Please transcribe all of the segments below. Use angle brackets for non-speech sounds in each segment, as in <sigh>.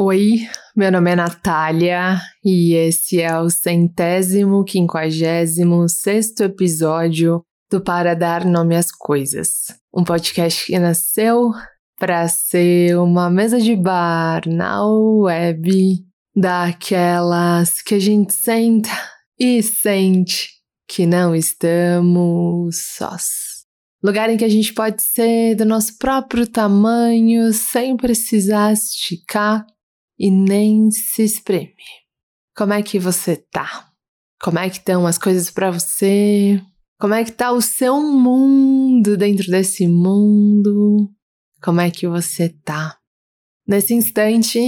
Oi, meu nome é Natália e esse é o centésimo quinquagésimo sexto episódio do Para Dar Nome às Coisas, um podcast que nasceu para ser uma mesa de bar na web daquelas que a gente senta e sente que não estamos sós. Lugar em que a gente pode ser do nosso próprio tamanho sem precisar esticar e nem se espreme. Como é que você tá? Como é que estão as coisas para você? Como é que tá o seu mundo dentro desse mundo? Como é que você tá? Nesse instante,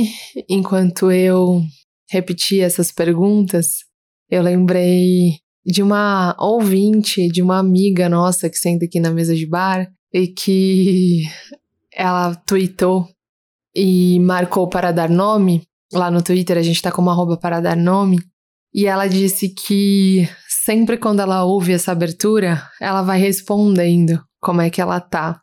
enquanto eu repetia essas perguntas, eu lembrei de uma ouvinte, de uma amiga nossa que senta aqui na mesa de bar e que ela tweetou e marcou para dar nome. Lá no Twitter a gente tá como arroba para dar nome. E ela disse que sempre quando ela ouve essa abertura, ela vai respondendo como é que ela tá.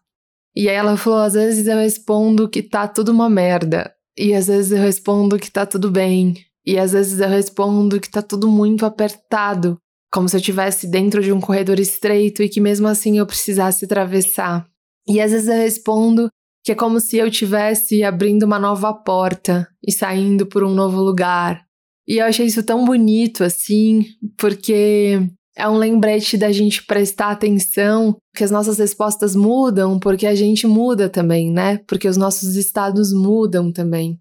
E aí ela falou: às vezes eu respondo que tá tudo uma merda. E às vezes eu respondo que tá tudo bem. E às vezes eu respondo que tá tudo muito apertado. Como se eu estivesse dentro de um corredor estreito e que mesmo assim eu precisasse atravessar. E às vezes eu respondo que é como se eu tivesse abrindo uma nova porta e saindo por um novo lugar. E eu achei isso tão bonito assim, porque é um lembrete da gente prestar atenção, que as nossas respostas mudam, porque a gente muda também, né? Porque os nossos estados mudam também.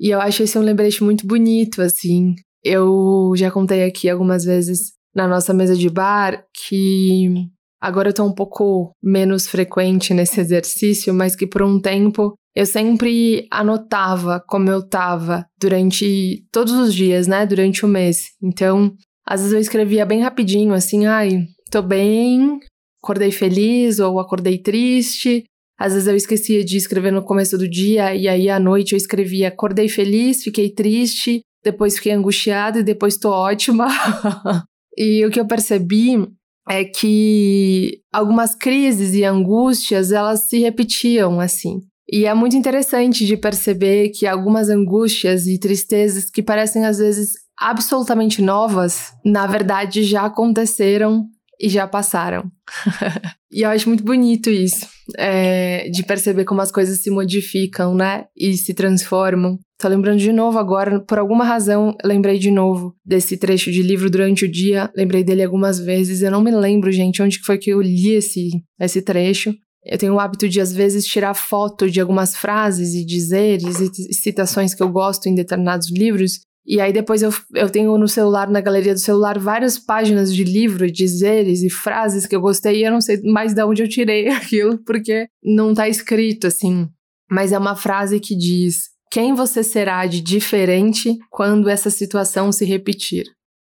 E eu acho esse um lembrete muito bonito, assim. Eu já contei aqui algumas vezes na nossa mesa de bar que Agora eu tô um pouco menos frequente nesse exercício, mas que por um tempo eu sempre anotava como eu tava durante todos os dias, né? Durante o mês. Então, às vezes eu escrevia bem rapidinho, assim, ai, tô bem, acordei feliz ou acordei triste. Às vezes eu esquecia de escrever no começo do dia e aí à noite eu escrevia acordei feliz, fiquei triste, depois fiquei angustiada e depois tô ótima. <laughs> e o que eu percebi é que algumas crises e angústias elas se repetiam assim. E é muito interessante de perceber que algumas angústias e tristezas que parecem às vezes absolutamente novas, na verdade já aconteceram e já passaram. <laughs> e eu acho muito bonito isso, é, de perceber como as coisas se modificam, né? E se transformam. Tô lembrando de novo agora, por alguma razão, lembrei de novo desse trecho de livro durante o dia, lembrei dele algumas vezes. Eu não me lembro, gente, onde foi que eu li esse, esse trecho. Eu tenho o hábito de, às vezes, tirar foto de algumas frases e dizeres e citações que eu gosto em determinados livros e aí depois eu, eu tenho no celular, na galeria do celular, várias páginas de livro, dizeres e frases que eu gostei e eu não sei mais de onde eu tirei <laughs> aquilo, porque não tá escrito assim. Mas é uma frase que diz: Quem você será de diferente quando essa situação se repetir?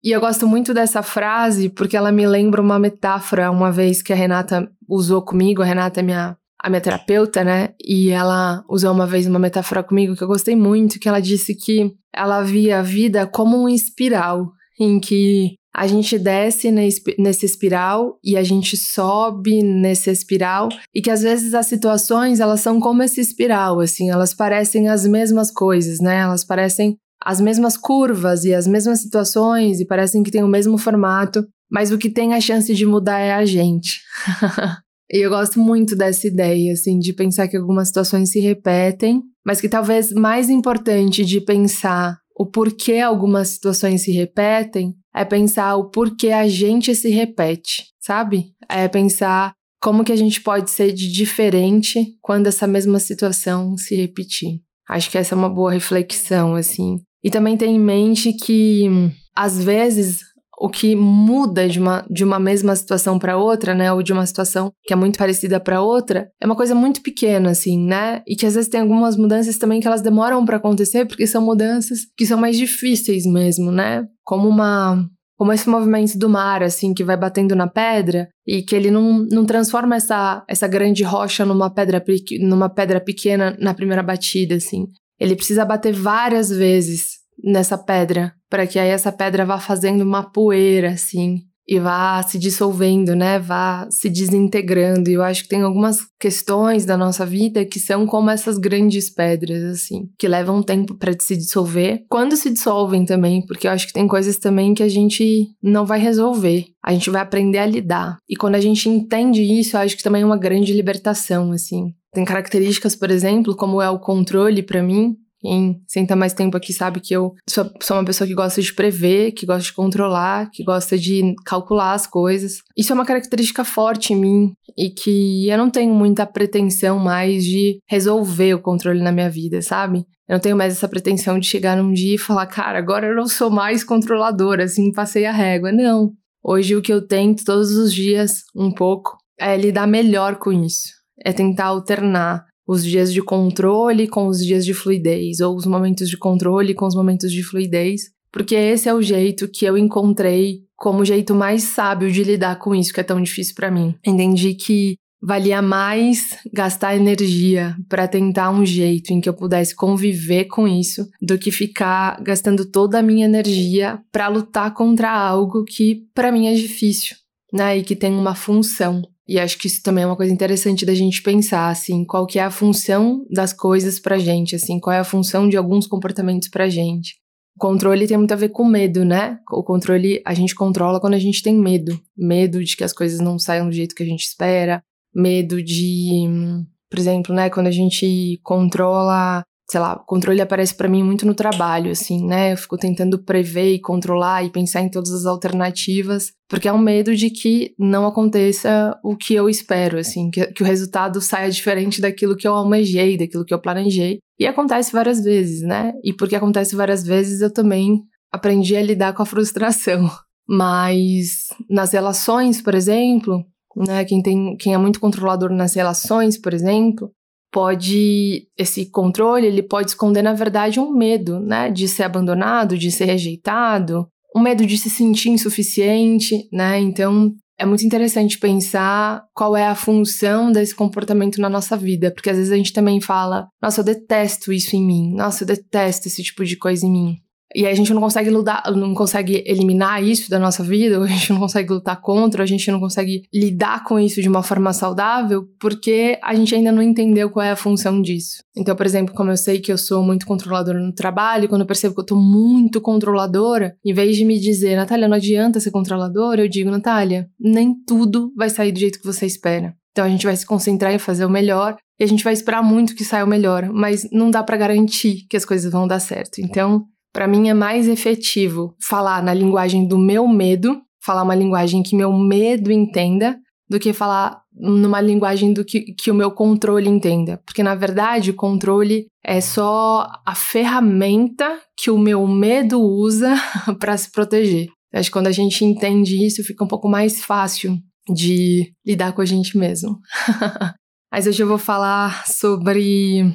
E eu gosto muito dessa frase porque ela me lembra uma metáfora, uma vez que a Renata usou comigo. A Renata é minha a minha terapeuta, né? E ela usou uma vez uma metáfora comigo que eu gostei muito, que ela disse que ela via a vida como um espiral, em que a gente desce nesse espiral e a gente sobe nesse espiral e que às vezes as situações elas são como esse espiral assim elas parecem as mesmas coisas né? Elas parecem as mesmas curvas e as mesmas situações e parecem que tem o mesmo formato mas o que tem a chance de mudar é a gente. <laughs> E eu gosto muito dessa ideia, assim, de pensar que algumas situações se repetem, mas que talvez mais importante de pensar o porquê algumas situações se repetem é pensar o porquê a gente se repete, sabe? É pensar como que a gente pode ser de diferente quando essa mesma situação se repetir. Acho que essa é uma boa reflexão, assim. E também ter em mente que, às vezes, o que muda de uma, de uma mesma situação para outra, né, ou de uma situação que é muito parecida para outra, é uma coisa muito pequena, assim, né, e que às vezes tem algumas mudanças também que elas demoram para acontecer porque são mudanças que são mais difíceis mesmo, né, como uma como esse movimento do mar, assim, que vai batendo na pedra e que ele não, não transforma essa, essa grande rocha numa pedra, numa pedra pequena na primeira batida, assim. Ele precisa bater várias vezes nessa pedra, para que aí essa pedra vá fazendo uma poeira assim, e vá se dissolvendo, né? Vá se desintegrando. E eu acho que tem algumas questões da nossa vida que são como essas grandes pedras, assim, que levam tempo para se dissolver. Quando se dissolvem também, porque eu acho que tem coisas também que a gente não vai resolver. A gente vai aprender a lidar. E quando a gente entende isso, eu acho que também é uma grande libertação, assim. Tem características, por exemplo, como é o controle para mim, quem senta mais tempo aqui sabe que eu sou, sou, uma pessoa que gosta de prever, que gosta de controlar, que gosta de calcular as coisas. Isso é uma característica forte em mim e que eu não tenho muita pretensão mais de resolver o controle na minha vida, sabe? Eu não tenho mais essa pretensão de chegar num dia e falar, cara, agora eu não sou mais controladora, assim, passei a régua. Não. Hoje o que eu tento todos os dias, um pouco, é lidar melhor com isso. É tentar alternar os dias de controle com os dias de fluidez, ou os momentos de controle com os momentos de fluidez, porque esse é o jeito que eu encontrei como o jeito mais sábio de lidar com isso que é tão difícil para mim. Entendi que valia mais gastar energia para tentar um jeito em que eu pudesse conviver com isso do que ficar gastando toda a minha energia para lutar contra algo que para mim é difícil, né, e que tem uma função. E acho que isso também é uma coisa interessante da gente pensar, assim, qual que é a função das coisas pra gente, assim, qual é a função de alguns comportamentos pra gente. O controle tem muito a ver com medo, né? O controle a gente controla quando a gente tem medo. Medo de que as coisas não saiam do jeito que a gente espera, medo de, por exemplo, né, quando a gente controla sei lá, o controle aparece para mim muito no trabalho, assim, né? Eu fico tentando prever e controlar e pensar em todas as alternativas, porque é um medo de que não aconteça o que eu espero, assim, que, que o resultado saia diferente daquilo que eu almejei, daquilo que eu planejei. E acontece várias vezes, né? E porque acontece várias vezes, eu também aprendi a lidar com a frustração. <laughs> Mas nas relações, por exemplo, né, quem, tem, quem é muito controlador nas relações, por exemplo, pode esse controle ele pode esconder na verdade um medo, né, de ser abandonado, de ser rejeitado, um medo de se sentir insuficiente, né? Então é muito interessante pensar qual é a função desse comportamento na nossa vida, porque às vezes a gente também fala: "Nossa, eu detesto isso em mim. Nossa, eu detesto esse tipo de coisa em mim". E a gente não consegue lutar, não consegue eliminar isso da nossa vida, <laughs> a gente não consegue lutar contra, a gente não consegue lidar com isso de uma forma saudável, porque a gente ainda não entendeu qual é a função disso. Então, por exemplo, como eu sei que eu sou muito controladora no trabalho, quando eu percebo que eu tô muito controladora, em vez de me dizer, Natália, não adianta ser controladora, eu digo, Natália, nem tudo vai sair do jeito que você espera. Então a gente vai se concentrar em fazer o melhor e a gente vai esperar muito que saia o melhor, mas não dá para garantir que as coisas vão dar certo. Então, para mim é mais efetivo falar na linguagem do meu medo, falar uma linguagem que meu medo entenda, do que falar numa linguagem do que, que o meu controle entenda. Porque, na verdade, o controle é só a ferramenta que o meu medo usa <laughs> para se proteger. acho que quando a gente entende isso, fica um pouco mais fácil de lidar com a gente mesmo. <laughs> Mas hoje eu vou falar sobre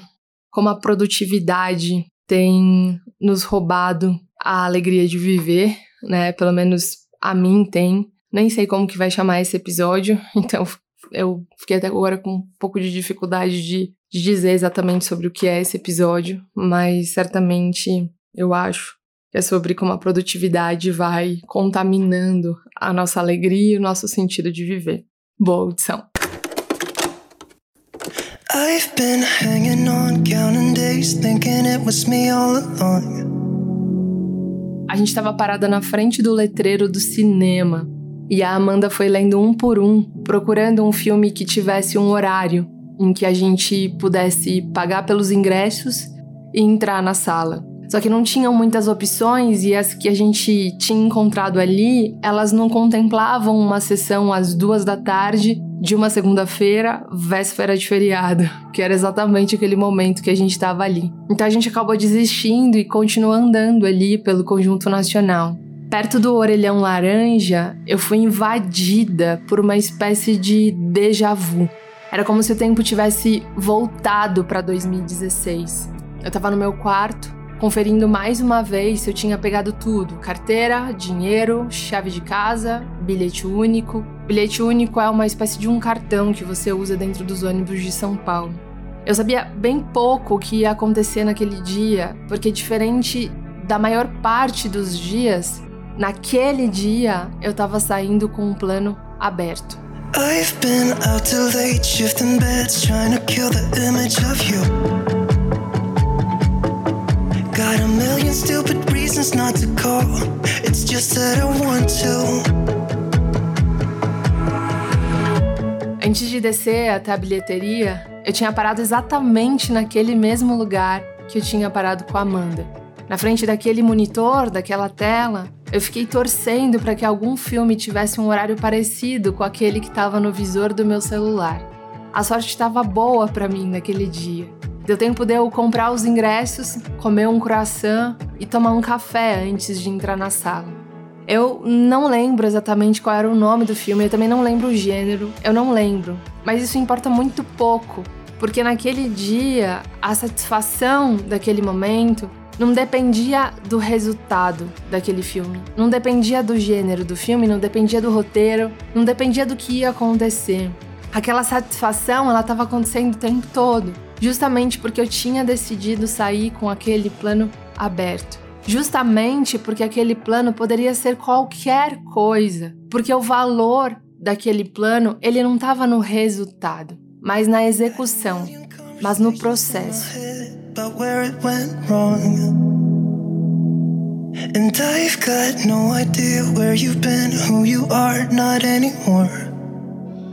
como a produtividade tem nos roubado a alegria de viver, né? Pelo menos a mim tem. Nem sei como que vai chamar esse episódio, <laughs> então eu fiquei até agora com um pouco de dificuldade de, de dizer exatamente sobre o que é esse episódio, mas certamente eu acho que é sobre como a produtividade vai contaminando a nossa alegria e o nosso sentido de viver. Boa audição! I've been hanging on, counting days, thinking it was me all along. A gente estava parada na frente do letreiro do cinema e a Amanda foi lendo um por um, procurando um filme que tivesse um horário em que a gente pudesse pagar pelos ingressos e entrar na sala. Só que não tinham muitas opções e as que a gente tinha encontrado ali, elas não contemplavam uma sessão às duas da tarde de uma segunda-feira, véspera de feriado, <laughs> que era exatamente aquele momento que a gente estava ali. Então a gente acabou desistindo e continuou andando ali pelo conjunto nacional. Perto do orelhão laranja, eu fui invadida por uma espécie de déjà vu. Era como se o tempo tivesse voltado para 2016. Eu estava no meu quarto, conferindo mais uma vez se eu tinha pegado tudo: carteira, dinheiro, chave de casa, bilhete único. Bilhete único é uma espécie de um cartão que você usa dentro dos ônibus de São Paulo. Eu sabia bem pouco o que ia acontecer naquele dia, porque diferente da maior parte dos dias, Naquele dia, eu tava saindo com um plano aberto. I've been out too late, shifting beds, trying to kill the image of you. Got a million stupid reasons not to call. It's just that I want to. Antes de descer até a bilheteria, eu tinha parado exatamente naquele mesmo lugar que eu tinha parado com a Amanda. Na frente daquele monitor, daquela tela, eu fiquei torcendo para que algum filme tivesse um horário parecido com aquele que estava no visor do meu celular. A sorte estava boa para mim naquele dia. Deu tempo de eu comprar os ingressos, comer um croissant e tomar um café antes de entrar na sala. Eu não lembro exatamente qual era o nome do filme, eu também não lembro o gênero, eu não lembro. Mas isso importa muito pouco, porque naquele dia a satisfação daquele momento não dependia do resultado daquele filme, não dependia do gênero do filme, não dependia do roteiro, não dependia do que ia acontecer. Aquela satisfação, ela estava acontecendo o tempo todo, justamente porque eu tinha decidido sair com aquele plano aberto justamente porque aquele plano poderia ser qualquer coisa, porque o valor daquele plano ele não estava no resultado, mas na execução, mas no processo. And I've got no idea where you've been, who you are, not anymore.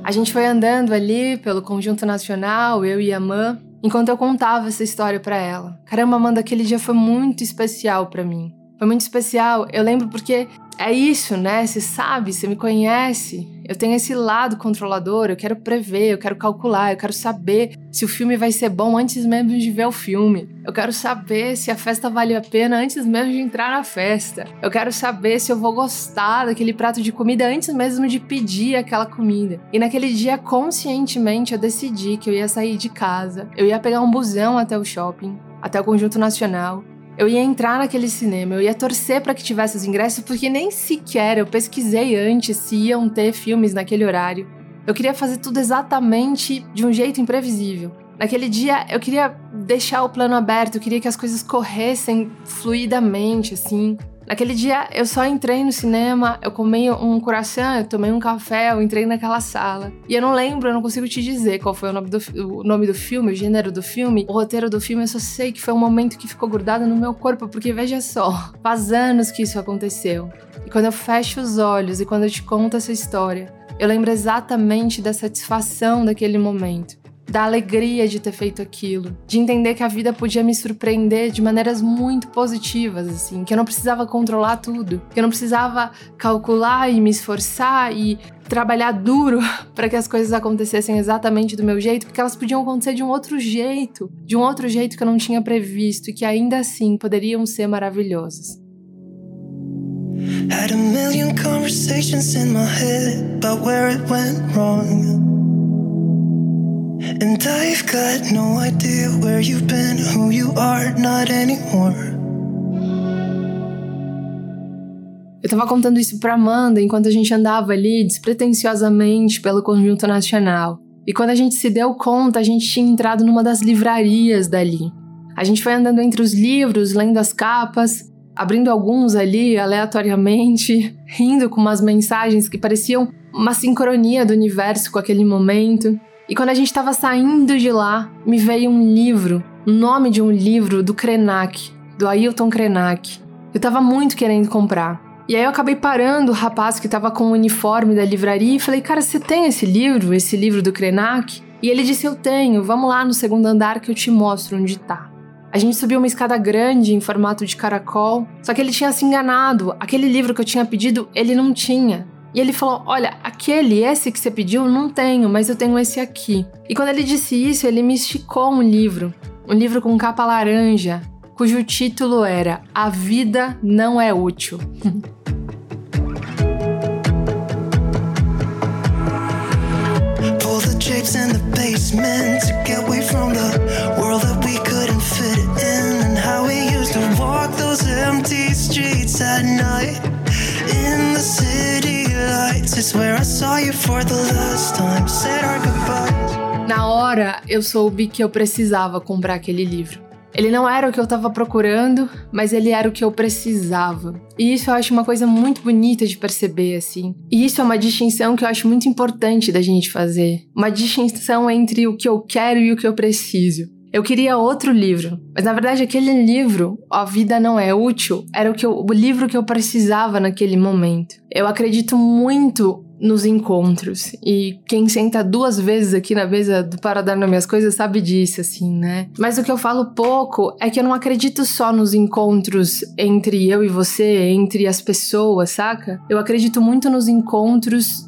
A gente foi andando ali pelo Conjunto Nacional, eu e a Mãe, enquanto eu contava essa história para ela. Caramba, Amanda, aquele dia foi muito especial para mim. Foi muito especial. Eu lembro porque é isso, né? Você sabe, você me conhece. Eu tenho esse lado controlador, eu quero prever, eu quero calcular, eu quero saber se o filme vai ser bom antes mesmo de ver o filme. Eu quero saber se a festa vale a pena antes mesmo de entrar na festa. Eu quero saber se eu vou gostar daquele prato de comida antes mesmo de pedir aquela comida. E naquele dia, conscientemente, eu decidi que eu ia sair de casa, eu ia pegar um busão até o shopping, até o Conjunto Nacional, eu ia entrar naquele cinema, eu ia torcer para que tivesse os ingressos, porque nem sequer eu pesquisei antes se iam ter filmes naquele horário. Eu queria fazer tudo exatamente de um jeito imprevisível. Naquele dia eu queria deixar o plano aberto, eu queria que as coisas corressem fluidamente, assim. Naquele dia eu só entrei no cinema, eu comi um coração, eu tomei um café, eu entrei naquela sala. E eu não lembro, eu não consigo te dizer qual foi o nome do, o nome do filme, o gênero do filme, o roteiro do filme, eu só sei que foi um momento que ficou grudado no meu corpo, porque veja só, faz anos que isso aconteceu. E quando eu fecho os olhos e quando eu te conto essa história, eu lembro exatamente da satisfação daquele momento da alegria de ter feito aquilo, de entender que a vida podia me surpreender de maneiras muito positivas, assim, que eu não precisava controlar tudo, que eu não precisava calcular e me esforçar e trabalhar duro <laughs> para que as coisas acontecessem exatamente do meu jeito, porque elas podiam acontecer de um outro jeito, de um outro jeito que eu não tinha previsto e que ainda assim poderiam ser maravilhosas. Had a million conversations in my head about where it went wrong. And I've got no idea where you've been, who you are, not anymore. Eu tava contando isso pra Amanda enquanto a gente andava ali despretensiosamente pelo conjunto nacional. E quando a gente se deu conta, a gente tinha entrado numa das livrarias dali. A gente foi andando entre os livros, lendo as capas, abrindo alguns ali aleatoriamente, <laughs> rindo com umas mensagens que pareciam uma sincronia do universo com aquele momento. E quando a gente estava saindo de lá, me veio um livro, o nome de um livro do Krenak, do Ailton Krenak. Eu estava muito querendo comprar. E aí eu acabei parando o rapaz que estava com o uniforme da livraria e falei: "Cara, você tem esse livro, esse livro do Krenak?" E ele disse: "Eu tenho. Vamos lá no segundo andar que eu te mostro onde tá." A gente subiu uma escada grande em formato de caracol, só que ele tinha se enganado. Aquele livro que eu tinha pedido, ele não tinha. E ele falou: Olha, aquele, esse que você pediu, não tenho, mas eu tenho esse aqui. E quando ele disse isso, ele me esticou um livro, um livro com capa laranja, cujo título era A Vida Não É Útil. <laughs> The in the basement to get away from the world that we couldn't fit in, and how we used to walk those empty streets at night in the city. Na hora, eu soube que eu precisava comprar aquele livro. Ele não era o que eu estava procurando, mas ele era o que eu precisava. E isso eu acho uma coisa muito bonita de perceber, assim. E isso é uma distinção que eu acho muito importante da gente fazer. Uma distinção entre o que eu quero e o que eu preciso. Eu queria outro livro, mas na verdade aquele livro, A Vida Não É Útil, era o, que eu, o livro que eu precisava naquele momento. Eu acredito muito nos encontros. E quem senta duas vezes aqui na mesa do Para Dar às Coisas sabe disso, assim, né? Mas o que eu falo pouco é que eu não acredito só nos encontros entre eu e você, entre as pessoas, saca? Eu acredito muito nos encontros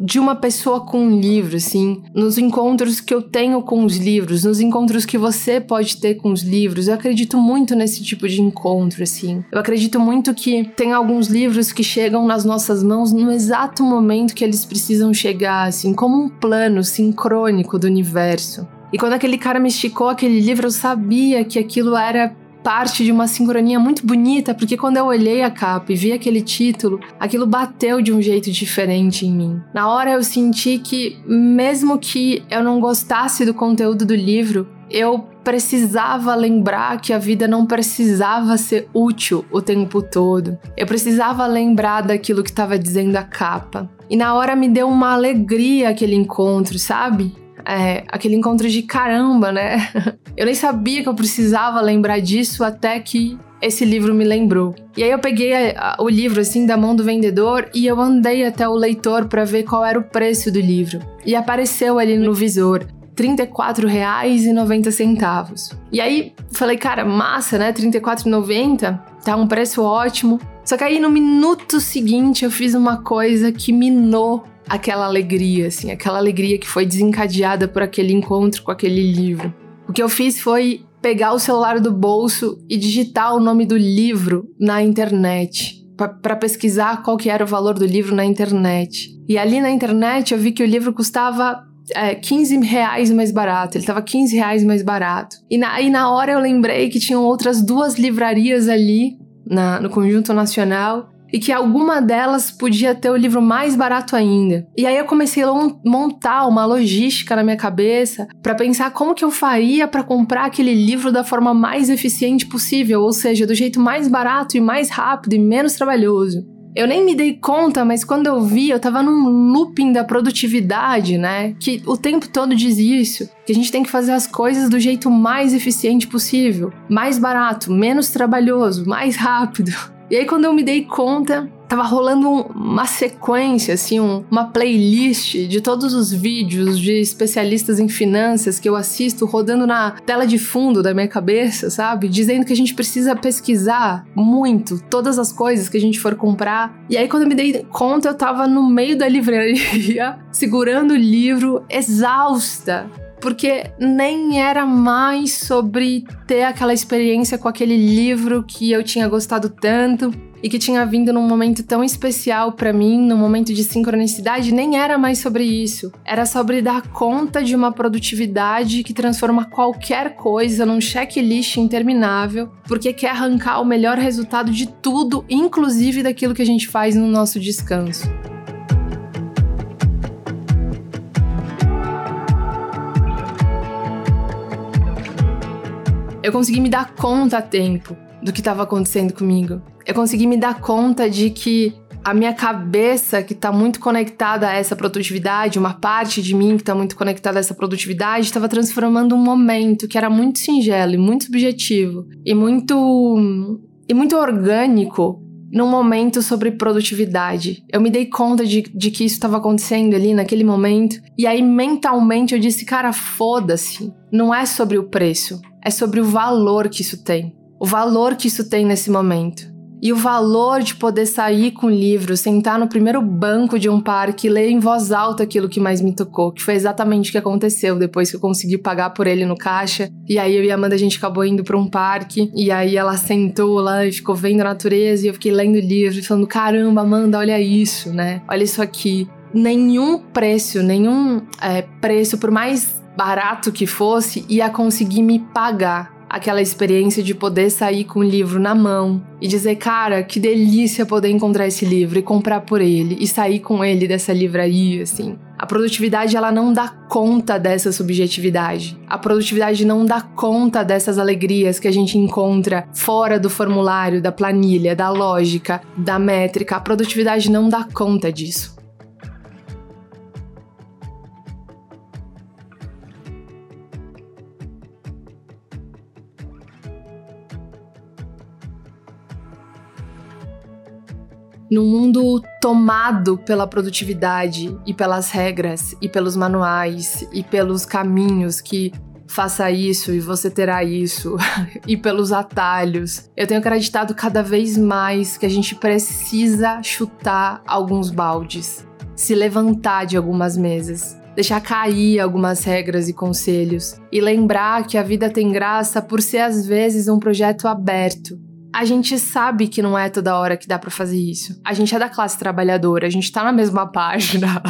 de uma pessoa com um livro, assim, nos encontros que eu tenho com os livros, nos encontros que você pode ter com os livros. Eu acredito muito nesse tipo de encontro, assim. Eu acredito muito que tem alguns livros que chegam nas nossas mãos no exato momento que eles precisam chegar, assim, como um plano sincrônico do universo. E quando aquele cara me esticou aquele livro, eu sabia que aquilo era parte de uma sincronia muito bonita, porque quando eu olhei a capa e vi aquele título, aquilo bateu de um jeito diferente em mim. Na hora eu senti que, mesmo que eu não gostasse do conteúdo do livro, eu precisava lembrar que a vida não precisava ser útil o tempo todo. Eu precisava lembrar daquilo que estava dizendo a capa. E na hora me deu uma alegria aquele encontro, sabe? É, aquele encontro de caramba, né? <laughs> Eu nem sabia que eu precisava lembrar disso até que esse livro me lembrou. E aí eu peguei a, a, o livro assim da mão do vendedor e eu andei até o leitor para ver qual era o preço do livro. E apareceu ali no visor. R$ 34,90. E aí falei, cara, massa, né? R$ 34,90 tá um preço ótimo. Só que aí no minuto seguinte eu fiz uma coisa que minou aquela alegria, assim, aquela alegria que foi desencadeada por aquele encontro com aquele livro. O que eu fiz foi pegar o celular do bolso e digitar o nome do livro na internet para pesquisar qual que era o valor do livro na internet. E ali na internet eu vi que o livro custava é, 15 reais mais barato, ele estava 15 reais mais barato. E na, e na hora eu lembrei que tinham outras duas livrarias ali na, no Conjunto Nacional e que alguma delas podia ter o livro mais barato ainda. E aí eu comecei a montar uma logística na minha cabeça para pensar como que eu faria para comprar aquele livro da forma mais eficiente possível, ou seja, do jeito mais barato e mais rápido e menos trabalhoso. Eu nem me dei conta, mas quando eu vi, eu tava num looping da produtividade, né? Que o tempo todo diz isso. Que a gente tem que fazer as coisas do jeito mais eficiente possível. Mais barato, menos trabalhoso, mais rápido. E aí, quando eu me dei conta, tava rolando uma sequência, assim, um, uma playlist de todos os vídeos de especialistas em finanças que eu assisto rodando na tela de fundo da minha cabeça, sabe? Dizendo que a gente precisa pesquisar muito todas as coisas que a gente for comprar. E aí, quando eu me dei conta, eu tava no meio da livraria, <laughs> segurando o livro, exausta, porque nem era mais sobre ter aquela experiência com aquele livro que eu tinha gostado tanto e que tinha vindo num momento tão especial para mim, num momento de sincronicidade, nem era mais sobre isso. Era sobre dar conta de uma produtividade que transforma qualquer coisa num checklist interminável, porque quer arrancar o melhor resultado de tudo, inclusive daquilo que a gente faz no nosso descanso. Eu consegui me dar conta a tempo do que estava acontecendo comigo. Eu consegui me dar conta de que a minha cabeça, que está muito conectada a essa produtividade, uma parte de mim que está muito conectada a essa produtividade, estava transformando um momento que era muito singelo e muito subjetivo e muito e muito orgânico num momento sobre produtividade. Eu me dei conta de, de que isso estava acontecendo ali naquele momento. E aí, mentalmente, eu disse: cara, foda-se. Não é sobre o preço é sobre o valor que isso tem. O valor que isso tem nesse momento. E o valor de poder sair com o livro, sentar no primeiro banco de um parque e ler em voz alta aquilo que mais me tocou, que foi exatamente o que aconteceu depois que eu consegui pagar por ele no caixa. E aí eu e a Amanda a gente acabou indo para um parque e aí ela sentou lá e ficou vendo a natureza e eu fiquei lendo o livro falando: "Caramba, Amanda, olha isso, né? Olha isso aqui". Nenhum preço, nenhum é, preço por mais barato que fosse, ia conseguir me pagar aquela experiência de poder sair com o livro na mão e dizer, cara, que delícia poder encontrar esse livro e comprar por ele e sair com ele dessa livraria, assim. A produtividade ela não dá conta dessa subjetividade. A produtividade não dá conta dessas alegrias que a gente encontra fora do formulário, da planilha, da lógica, da métrica. A produtividade não dá conta disso. Num mundo tomado pela produtividade e pelas regras e pelos manuais e pelos caminhos que faça isso e você terá isso <laughs> e pelos atalhos. Eu tenho acreditado cada vez mais que a gente precisa chutar alguns baldes, se levantar de algumas mesas, deixar cair algumas regras e conselhos e lembrar que a vida tem graça por ser às vezes um projeto aberto a gente sabe que não é toda hora que dá para fazer isso. A gente é da classe trabalhadora, a gente tá na mesma <laughs> página.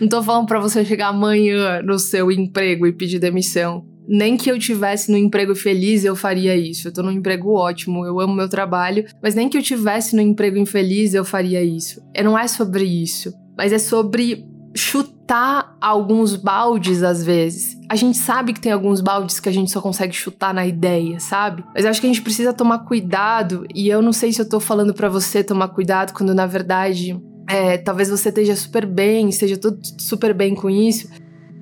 não tô falando para você chegar amanhã no seu emprego e pedir demissão. Nem que eu tivesse no emprego feliz eu faria isso. Eu tô num emprego ótimo, eu amo meu trabalho, mas nem que eu tivesse no emprego infeliz eu faria isso. E não é sobre isso, mas é sobre chutar alguns baldes às vezes. A gente sabe que tem alguns baldes que a gente só consegue chutar na ideia, sabe? Mas eu acho que a gente precisa tomar cuidado, e eu não sei se eu tô falando para você tomar cuidado quando na verdade é, talvez você esteja super bem, esteja tudo super bem com isso.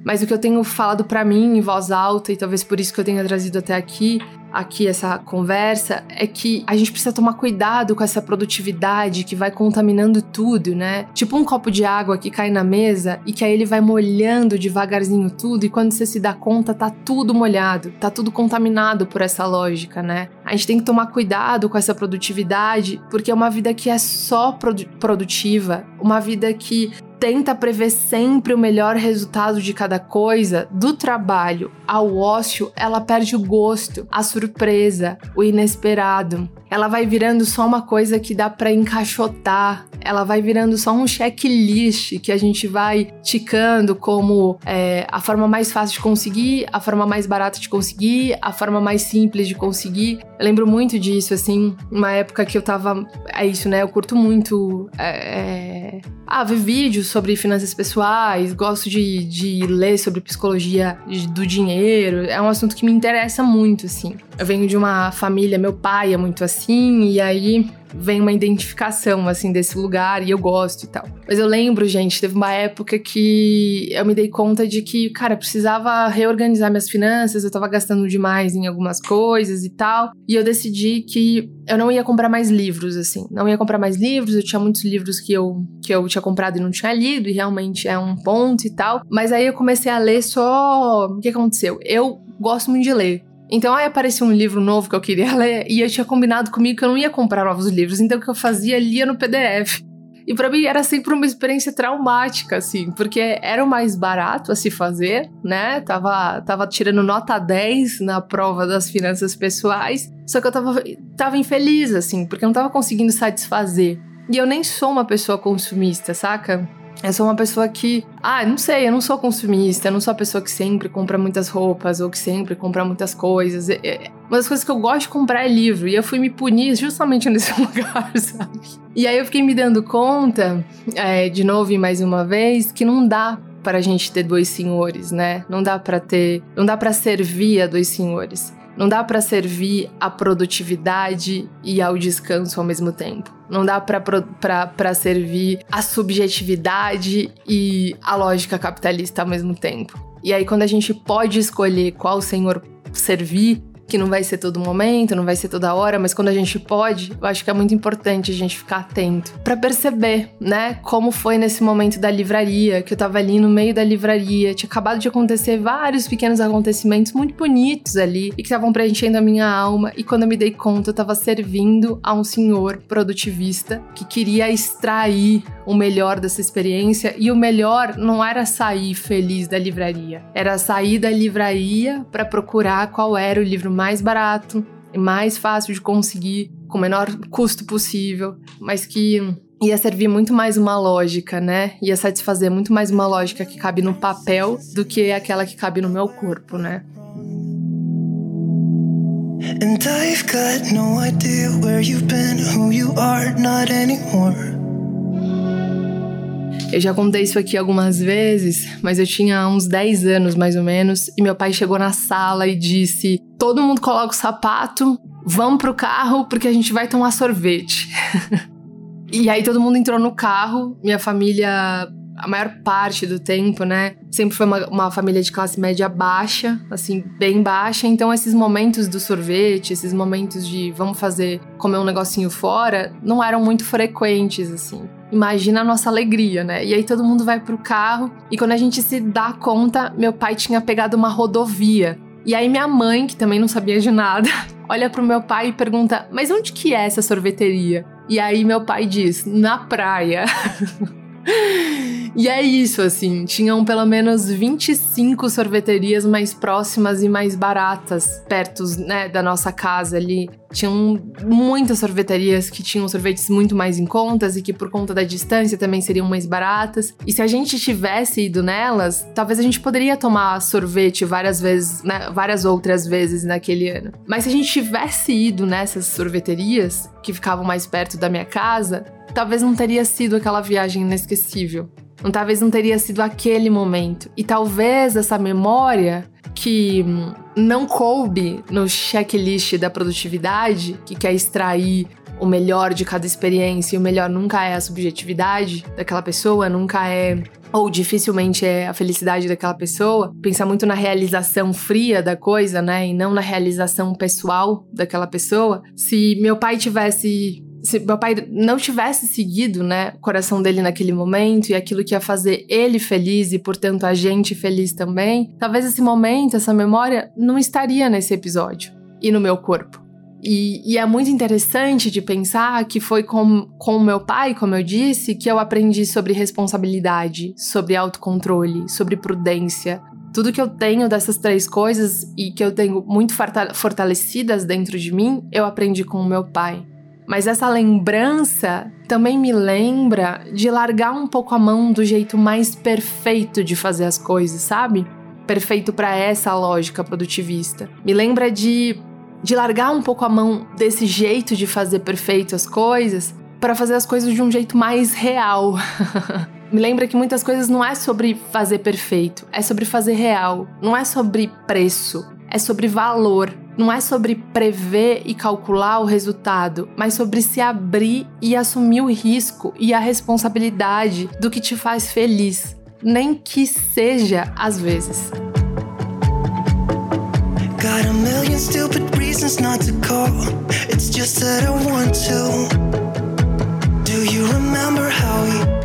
Mas o que eu tenho falado para mim em voz alta, e talvez por isso que eu tenha trazido até aqui, aqui essa conversa é que a gente precisa tomar cuidado com essa produtividade que vai contaminando tudo, né? Tipo um copo de água que cai na mesa e que aí ele vai molhando devagarzinho tudo e quando você se dá conta tá tudo molhado, tá tudo contaminado por essa lógica, né? A gente tem que tomar cuidado com essa produtividade porque é uma vida que é só produ produtiva, uma vida que tenta prever sempre o melhor resultado de cada coisa, do trabalho ao ócio, ela perde o gosto, a surpresa, o inesperado. Ela vai virando só uma coisa que dá para encaixotar, ela vai virando só um checklist que a gente vai ticando como é, a forma mais fácil de conseguir, a forma mais barata de conseguir, a forma mais simples de conseguir. Eu lembro muito disso, assim, uma época que eu tava. É isso, né? Eu curto muito. É, é... Ah, ver vídeos sobre finanças pessoais, gosto de, de ler sobre psicologia do dinheiro. É um assunto que me interessa muito, assim. Eu venho de uma família, meu pai é muito assim, e aí vem uma identificação, assim, desse lugar e eu gosto e tal. Mas eu lembro, gente, teve uma época que eu me dei conta de que, cara, precisava reorganizar minhas finanças, eu tava gastando demais em algumas coisas e tal. E eu decidi que eu não ia comprar mais livros, assim. Não ia comprar mais livros, eu tinha muitos livros que eu, que eu tinha comprado e não tinha lido, e realmente é um ponto e tal. Mas aí eu comecei a ler só. O que aconteceu? Eu gosto muito de ler. Então aí apareceu um livro novo que eu queria <laughs> ler e eu tinha combinado comigo que eu não ia comprar novos livros, então o que eu fazia lia no PDF. E para mim era sempre uma experiência traumática, assim, porque era o mais barato a se fazer, né? Tava, tava tirando nota 10 na prova das finanças pessoais, só que eu tava, tava infeliz, assim, porque eu não tava conseguindo satisfazer. E eu nem sou uma pessoa consumista, saca? Eu sou uma pessoa que, ah, não sei, eu não sou consumista, eu não sou a pessoa que sempre compra muitas roupas ou que sempre compra muitas coisas. Uma das coisas que eu gosto de comprar é livro e eu fui me punir justamente <laughs> nesse lugar, sabe? E aí eu fiquei me dando conta, é, de novo e mais uma vez, que não dá para a gente ter dois senhores, né? Não dá para ter, não dá para servir a dois senhores. Não dá para servir a produtividade e ao descanso ao mesmo tempo. Não dá para servir a subjetividade e a lógica capitalista ao mesmo tempo. E aí, quando a gente pode escolher qual senhor servir, que não vai ser todo momento, não vai ser toda hora, mas quando a gente pode, eu acho que é muito importante a gente ficar atento para perceber, né, como foi nesse momento da livraria, que eu tava ali no meio da livraria, tinha acabado de acontecer vários pequenos acontecimentos muito bonitos ali e que estavam preenchendo a minha alma, e quando eu me dei conta, eu tava servindo a um senhor produtivista que queria extrair o melhor dessa experiência. E o melhor não era sair feliz da livraria, era sair da livraria para procurar qual era o livro mais barato e mais fácil de conseguir, com o menor custo possível, mas que ia servir muito mais uma lógica, né? Ia satisfazer muito mais uma lógica que cabe no papel do que aquela que cabe no meu corpo, né? And I've got no idea where you've been, who you are, not anymore. Eu já contei isso aqui algumas vezes, mas eu tinha uns 10 anos mais ou menos, e meu pai chegou na sala e disse: Todo mundo coloca o sapato, vamos pro carro porque a gente vai tomar sorvete. <laughs> e aí todo mundo entrou no carro, minha família a maior parte do tempo, né? Sempre foi uma, uma, família de classe média baixa, assim, bem baixa. Então, esses momentos do sorvete, esses momentos de vamos fazer, comer um negocinho fora, não eram muito frequentes, assim. Imagina a nossa alegria, né? E aí todo mundo vai pro carro e quando a gente se dá conta, meu pai tinha pegado uma rodovia. E aí minha mãe, que também não sabia de nada, <laughs> olha pro meu pai e pergunta: "Mas onde que é essa sorveteria?" E aí meu pai diz: "Na praia." <laughs> E é isso, assim, tinham pelo menos 25 sorveterias mais próximas e mais baratas perto, né, da nossa casa ali. Tinham muitas sorveterias que tinham sorvetes muito mais em contas e que por conta da distância também seriam mais baratas. E se a gente tivesse ido nelas, talvez a gente poderia tomar sorvete várias vezes, né, várias outras vezes naquele ano. Mas se a gente tivesse ido nessas sorveterias que ficavam mais perto da minha casa, talvez não teria sido aquela viagem inesquecível. Talvez não teria sido aquele momento. E talvez essa memória que não coube no checklist da produtividade, que quer extrair o melhor de cada experiência, e o melhor nunca é a subjetividade daquela pessoa, nunca é ou dificilmente é a felicidade daquela pessoa, pensar muito na realização fria da coisa, né, e não na realização pessoal daquela pessoa. Se meu pai tivesse se meu pai não tivesse seguido, né, o coração dele naquele momento e aquilo que ia fazer ele feliz e, portanto, a gente feliz também, talvez esse momento, essa memória, não estaria nesse episódio e no meu corpo. E, e é muito interessante de pensar que foi com, com o meu pai, como eu disse, que eu aprendi sobre responsabilidade, sobre autocontrole, sobre prudência, tudo que eu tenho dessas três coisas e que eu tenho muito fortalecidas dentro de mim, eu aprendi com o meu pai. Mas essa lembrança também me lembra de largar um pouco a mão do jeito mais perfeito de fazer as coisas, sabe? Perfeito para essa lógica produtivista. Me lembra de, de largar um pouco a mão desse jeito de fazer perfeito as coisas para fazer as coisas de um jeito mais real. <laughs> me lembra que muitas coisas não é sobre fazer perfeito, é sobre fazer real. Não é sobre preço, é sobre valor. Não é sobre prever e calcular o resultado, mas sobre se abrir e assumir o risco e a responsabilidade do que te faz feliz, nem que seja às vezes. Got a million stupid reasons not to call. It's just that I want to. Do you remember how we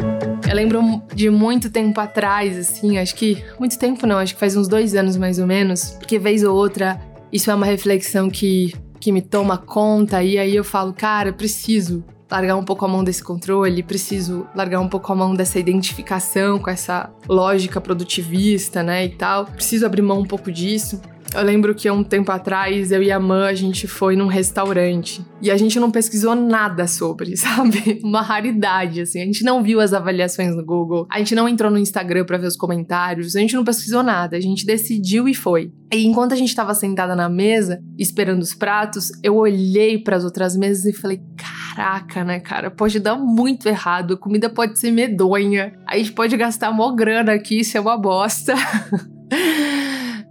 eu lembro de muito tempo atrás, assim, acho que. Muito tempo não, acho que faz uns dois anos mais ou menos, porque vez ou outra isso é uma reflexão que, que me toma conta, e aí eu falo, cara, preciso largar um pouco a mão desse controle, preciso largar um pouco a mão dessa identificação com essa lógica produtivista, né, e tal. Preciso abrir mão um pouco disso. Eu lembro que há um tempo atrás, eu e a mãe, a gente foi num restaurante e a gente não pesquisou nada sobre, <laughs> sabe? Uma raridade, assim. A gente não viu as avaliações no Google, a gente não entrou no Instagram para ver os comentários, a gente não pesquisou nada, a gente decidiu e foi. E enquanto a gente tava sentada na mesa, esperando os pratos, eu olhei para as outras mesas e falei: caraca, né, cara? Pode dar muito errado, a comida pode ser medonha, a gente pode gastar mó grana aqui, isso é uma bosta. <laughs>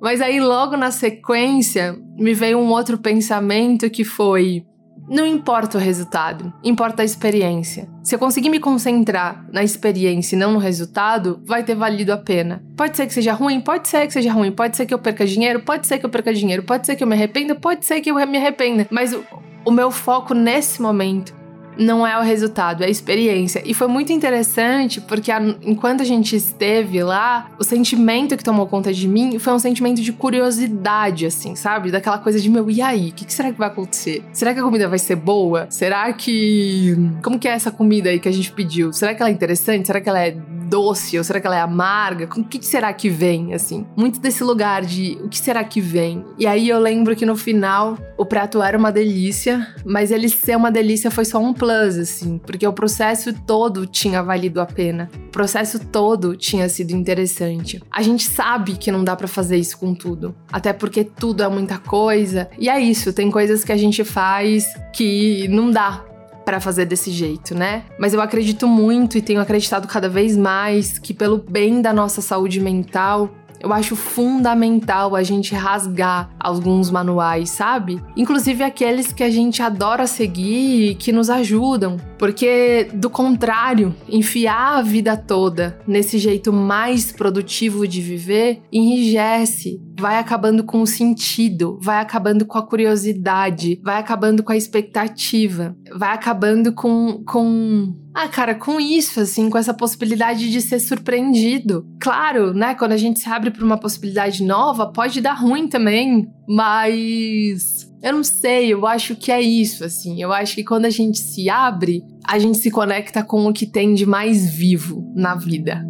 Mas aí, logo na sequência, me veio um outro pensamento que foi: não importa o resultado, importa a experiência. Se eu conseguir me concentrar na experiência e não no resultado, vai ter valido a pena. Pode ser que seja ruim, pode ser que seja ruim, pode ser que eu perca dinheiro, pode ser que eu perca dinheiro, pode ser que eu me arrependa, pode ser que eu me arrependa. Mas o, o meu foco nesse momento não é o resultado, é a experiência. E foi muito interessante porque a, enquanto a gente esteve lá, o sentimento que tomou conta de mim foi um sentimento de curiosidade, assim, sabe? Daquela coisa de meu, e aí? O que, que, será que vai acontecer? Será que a comida vai ser boa? Será que. Como que é essa comida aí que a gente pediu? Será que ela é interessante? Será que ela é doce ou será que ela é amarga? O que será que vem, assim? Muito desse lugar de o que será que vem? E aí eu lembro que no final o prato era uma delícia, mas ele ser uma delícia foi só um plus, assim, porque o processo todo tinha valido a pena. O processo todo tinha sido interessante. A gente sabe que não dá para fazer isso com tudo, até porque tudo é muita coisa. E é isso, tem coisas que a gente faz que não dá para fazer desse jeito, né? Mas eu acredito muito e tenho acreditado cada vez mais que pelo bem da nossa saúde mental, eu acho fundamental a gente rasgar alguns manuais, sabe? Inclusive aqueles que a gente adora seguir e que nos ajudam. Porque, do contrário, enfiar a vida toda nesse jeito mais produtivo de viver enrijece, vai acabando com o sentido, vai acabando com a curiosidade, vai acabando com a expectativa, vai acabando com, com ah, cara, com isso, assim, com essa possibilidade de ser surpreendido. Claro, né? Quando a gente se abre para uma possibilidade nova, pode dar ruim também, mas. Eu não sei, eu acho que é isso, assim. Eu acho que quando a gente se abre, a gente se conecta com o que tem de mais vivo na vida.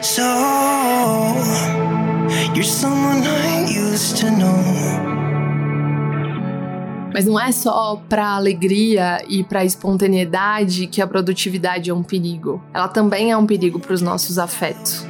So, you're someone I used to know. Mas não é só para alegria e para espontaneidade que a produtividade é um perigo. Ela também é um perigo para os nossos afetos.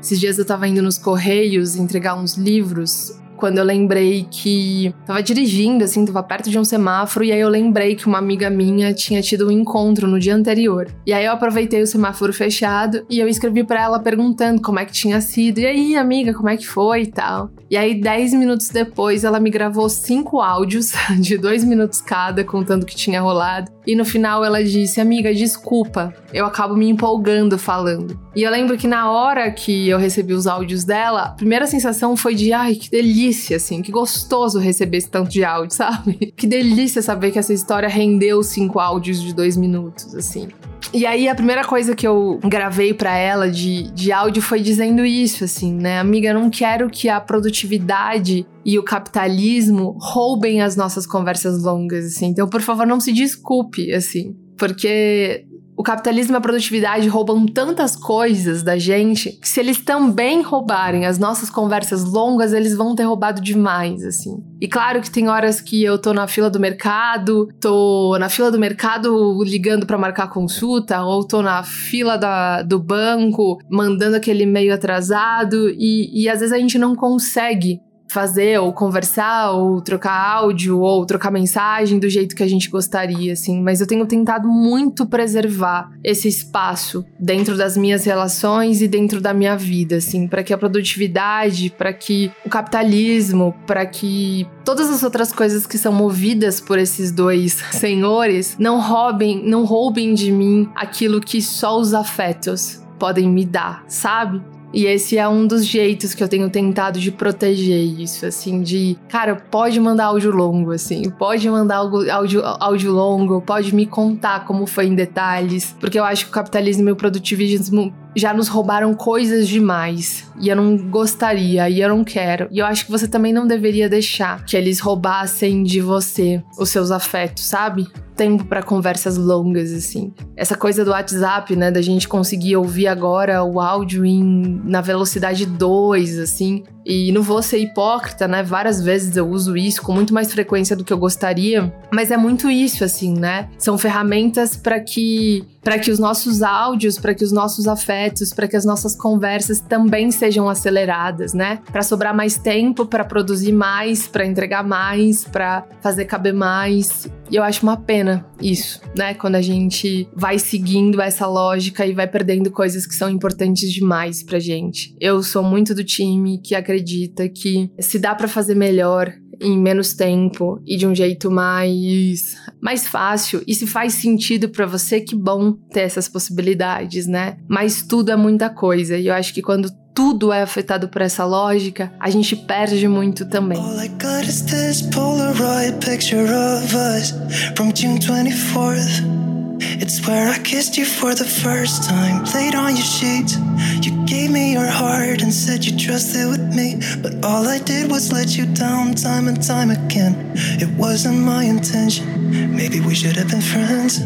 Esses dias eu tava indo nos correios entregar uns livros quando eu lembrei que tava dirigindo, assim, tava perto de um semáforo, e aí eu lembrei que uma amiga minha tinha tido um encontro no dia anterior. E aí eu aproveitei o semáforo fechado e eu escrevi para ela perguntando como é que tinha sido. E aí, amiga, como é que foi e tal. E aí, dez minutos depois, ela me gravou cinco áudios <laughs> de dois minutos cada, contando o que tinha rolado. E no final ela disse: Amiga, desculpa, eu acabo me empolgando falando. E eu lembro que na hora que eu recebi os áudios dela, a primeira sensação foi de: ai, que delícia, assim, que gostoso receber esse tanto de áudio, <laughs> sabe? Que delícia saber que essa história rendeu cinco áudios de dois minutos, assim. E aí a primeira coisa que eu gravei para ela de, de áudio foi dizendo isso, assim, né? Amiga, eu não quero que a produtividade e o capitalismo roubem as nossas conversas longas, assim. Então, por favor, não se desculpe, assim. Porque o capitalismo e a produtividade roubam tantas coisas da gente que se eles também roubarem as nossas conversas longas, eles vão ter roubado demais, assim. E claro que tem horas que eu tô na fila do mercado, tô na fila do mercado ligando para marcar consulta, ou tô na fila da, do banco mandando aquele e-mail atrasado, e, e às vezes a gente não consegue fazer ou conversar ou trocar áudio ou trocar mensagem do jeito que a gente gostaria, assim, mas eu tenho tentado muito preservar esse espaço dentro das minhas relações e dentro da minha vida, assim, para que a produtividade, para que o capitalismo, para que todas as outras coisas que são movidas por esses dois <laughs> senhores não roubem, não roubem de mim aquilo que só os afetos podem me dar, sabe? E esse é um dos jeitos que eu tenho tentado de proteger isso, assim, de, cara, pode mandar áudio longo, assim, pode mandar áudio, áudio longo, pode me contar como foi em detalhes, porque eu acho que o capitalismo e o produtivismo já nos roubaram coisas demais. E eu não gostaria, e eu não quero. E eu acho que você também não deveria deixar que eles roubassem de você os seus afetos, sabe? Tempo para conversas longas, assim. Essa coisa do WhatsApp, né? Da gente conseguir ouvir agora o áudio em, na velocidade 2, assim. E não vou ser hipócrita, né? Várias vezes eu uso isso com muito mais frequência do que eu gostaria, mas é muito isso assim, né? São ferramentas para que para que os nossos áudios, para que os nossos afetos, para que as nossas conversas também sejam aceleradas, né? Para sobrar mais tempo, para produzir mais, para entregar mais, para fazer caber mais. E eu acho uma pena isso, né? Quando a gente vai seguindo essa lógica e vai perdendo coisas que são importantes demais pra gente. Eu sou muito do time que acredita que se dá para fazer melhor em menos tempo e de um jeito mais mais fácil e se faz sentido para você, que bom ter essas possibilidades, né? Mas tudo é muita coisa e eu acho que quando tudo é afetado por essa lógica, a gente perde muito também. All I got is this Polaroid picture of us from June 24th. It's where I kissed you for the first time. Laid on your sheets. You gave me your heart and said you trusted with me. But all I did was let you down time and time again. It wasn't my intention. Maybe we should have been friends.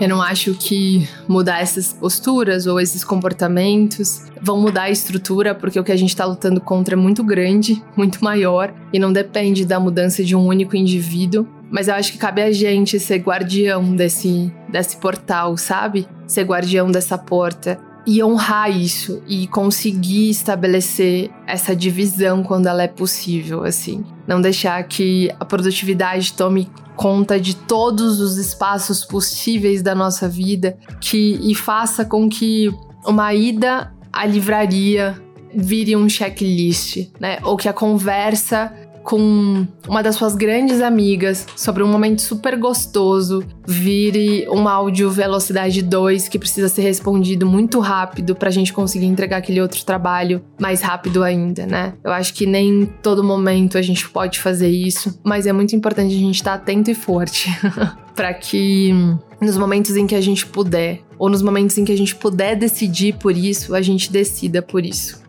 Eu não acho que mudar essas posturas ou esses comportamentos vão mudar a estrutura, porque o que a gente está lutando contra é muito grande, muito maior, e não depende da mudança de um único indivíduo. Mas eu acho que cabe a gente ser guardião desse, desse portal, sabe? Ser guardião dessa porta e honrar isso e conseguir estabelecer essa divisão quando ela é possível, assim. Não deixar que a produtividade tome conta de todos os espaços possíveis da nossa vida que e faça com que uma ida à livraria vire um checklist, né? Ou que a conversa com uma das suas grandes amigas sobre um momento super gostoso, vire um áudio velocidade 2 que precisa ser respondido muito rápido pra gente conseguir entregar aquele outro trabalho mais rápido ainda, né? Eu acho que nem todo momento a gente pode fazer isso, mas é muito importante a gente estar atento e forte <laughs> para que nos momentos em que a gente puder, ou nos momentos em que a gente puder decidir por isso, a gente decida por isso.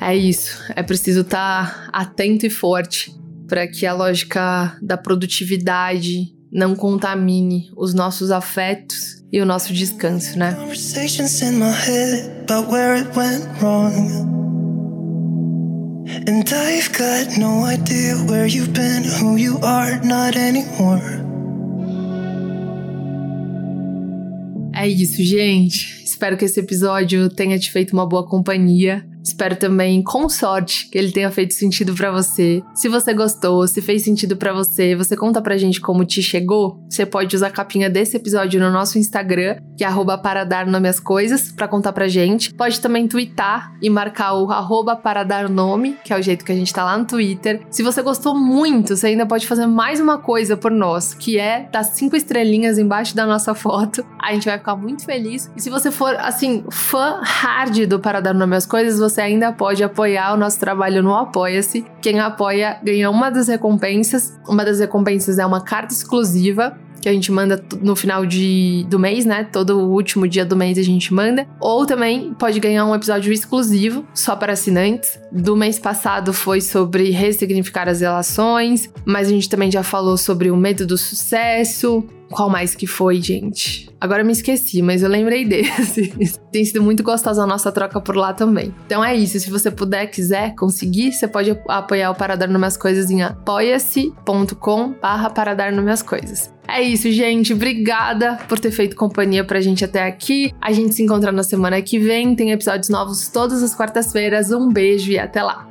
É isso, é preciso estar tá atento e forte para que a lógica da produtividade não contamine os nossos afetos e o nosso descanso, né? And I've got no idea where you've been, who you are, not anymore. É isso, gente. Espero que esse episódio tenha te feito uma boa companhia. Espero também, com sorte, que ele tenha feito sentido para você. Se você gostou, se fez sentido para você, você conta pra gente como te chegou. Você pode usar a capinha desse episódio no nosso Instagram, que é para dar nome às coisas, pra contar pra gente. Pode também twittar e marcar o para dar nome, que é o jeito que a gente tá lá no Twitter. Se você gostou muito, você ainda pode fazer mais uma coisa por nós, que é dar cinco estrelinhas embaixo da nossa foto. A gente vai ficar muito feliz. E se você for, assim, fã hard do Para Dar Nome às Coisas, você ainda pode apoiar o nosso trabalho no Apoia-se. Quem apoia ganha uma das recompensas. Uma das recompensas é uma carta exclusiva que a gente manda no final de, do mês, né? Todo o último dia do mês a gente manda. Ou também pode ganhar um episódio exclusivo só para assinantes. Do mês passado foi sobre ressignificar as relações, mas a gente também já falou sobre o medo do sucesso, qual mais que foi, gente? Agora me esqueci, mas eu lembrei <laughs> desse. Tem sido muito gostosa a nossa troca por lá também. Então é isso. Se você puder, quiser, conseguir, você pode apoiar o Paradar no Minhas Coisas em apoia-se.com barra Paradar no Minhas Coisas. É isso, gente. Obrigada por ter feito companhia pra gente até aqui. A gente se encontra na semana que vem. Tem episódios novos todas as quartas-feiras. Um beijo e até lá.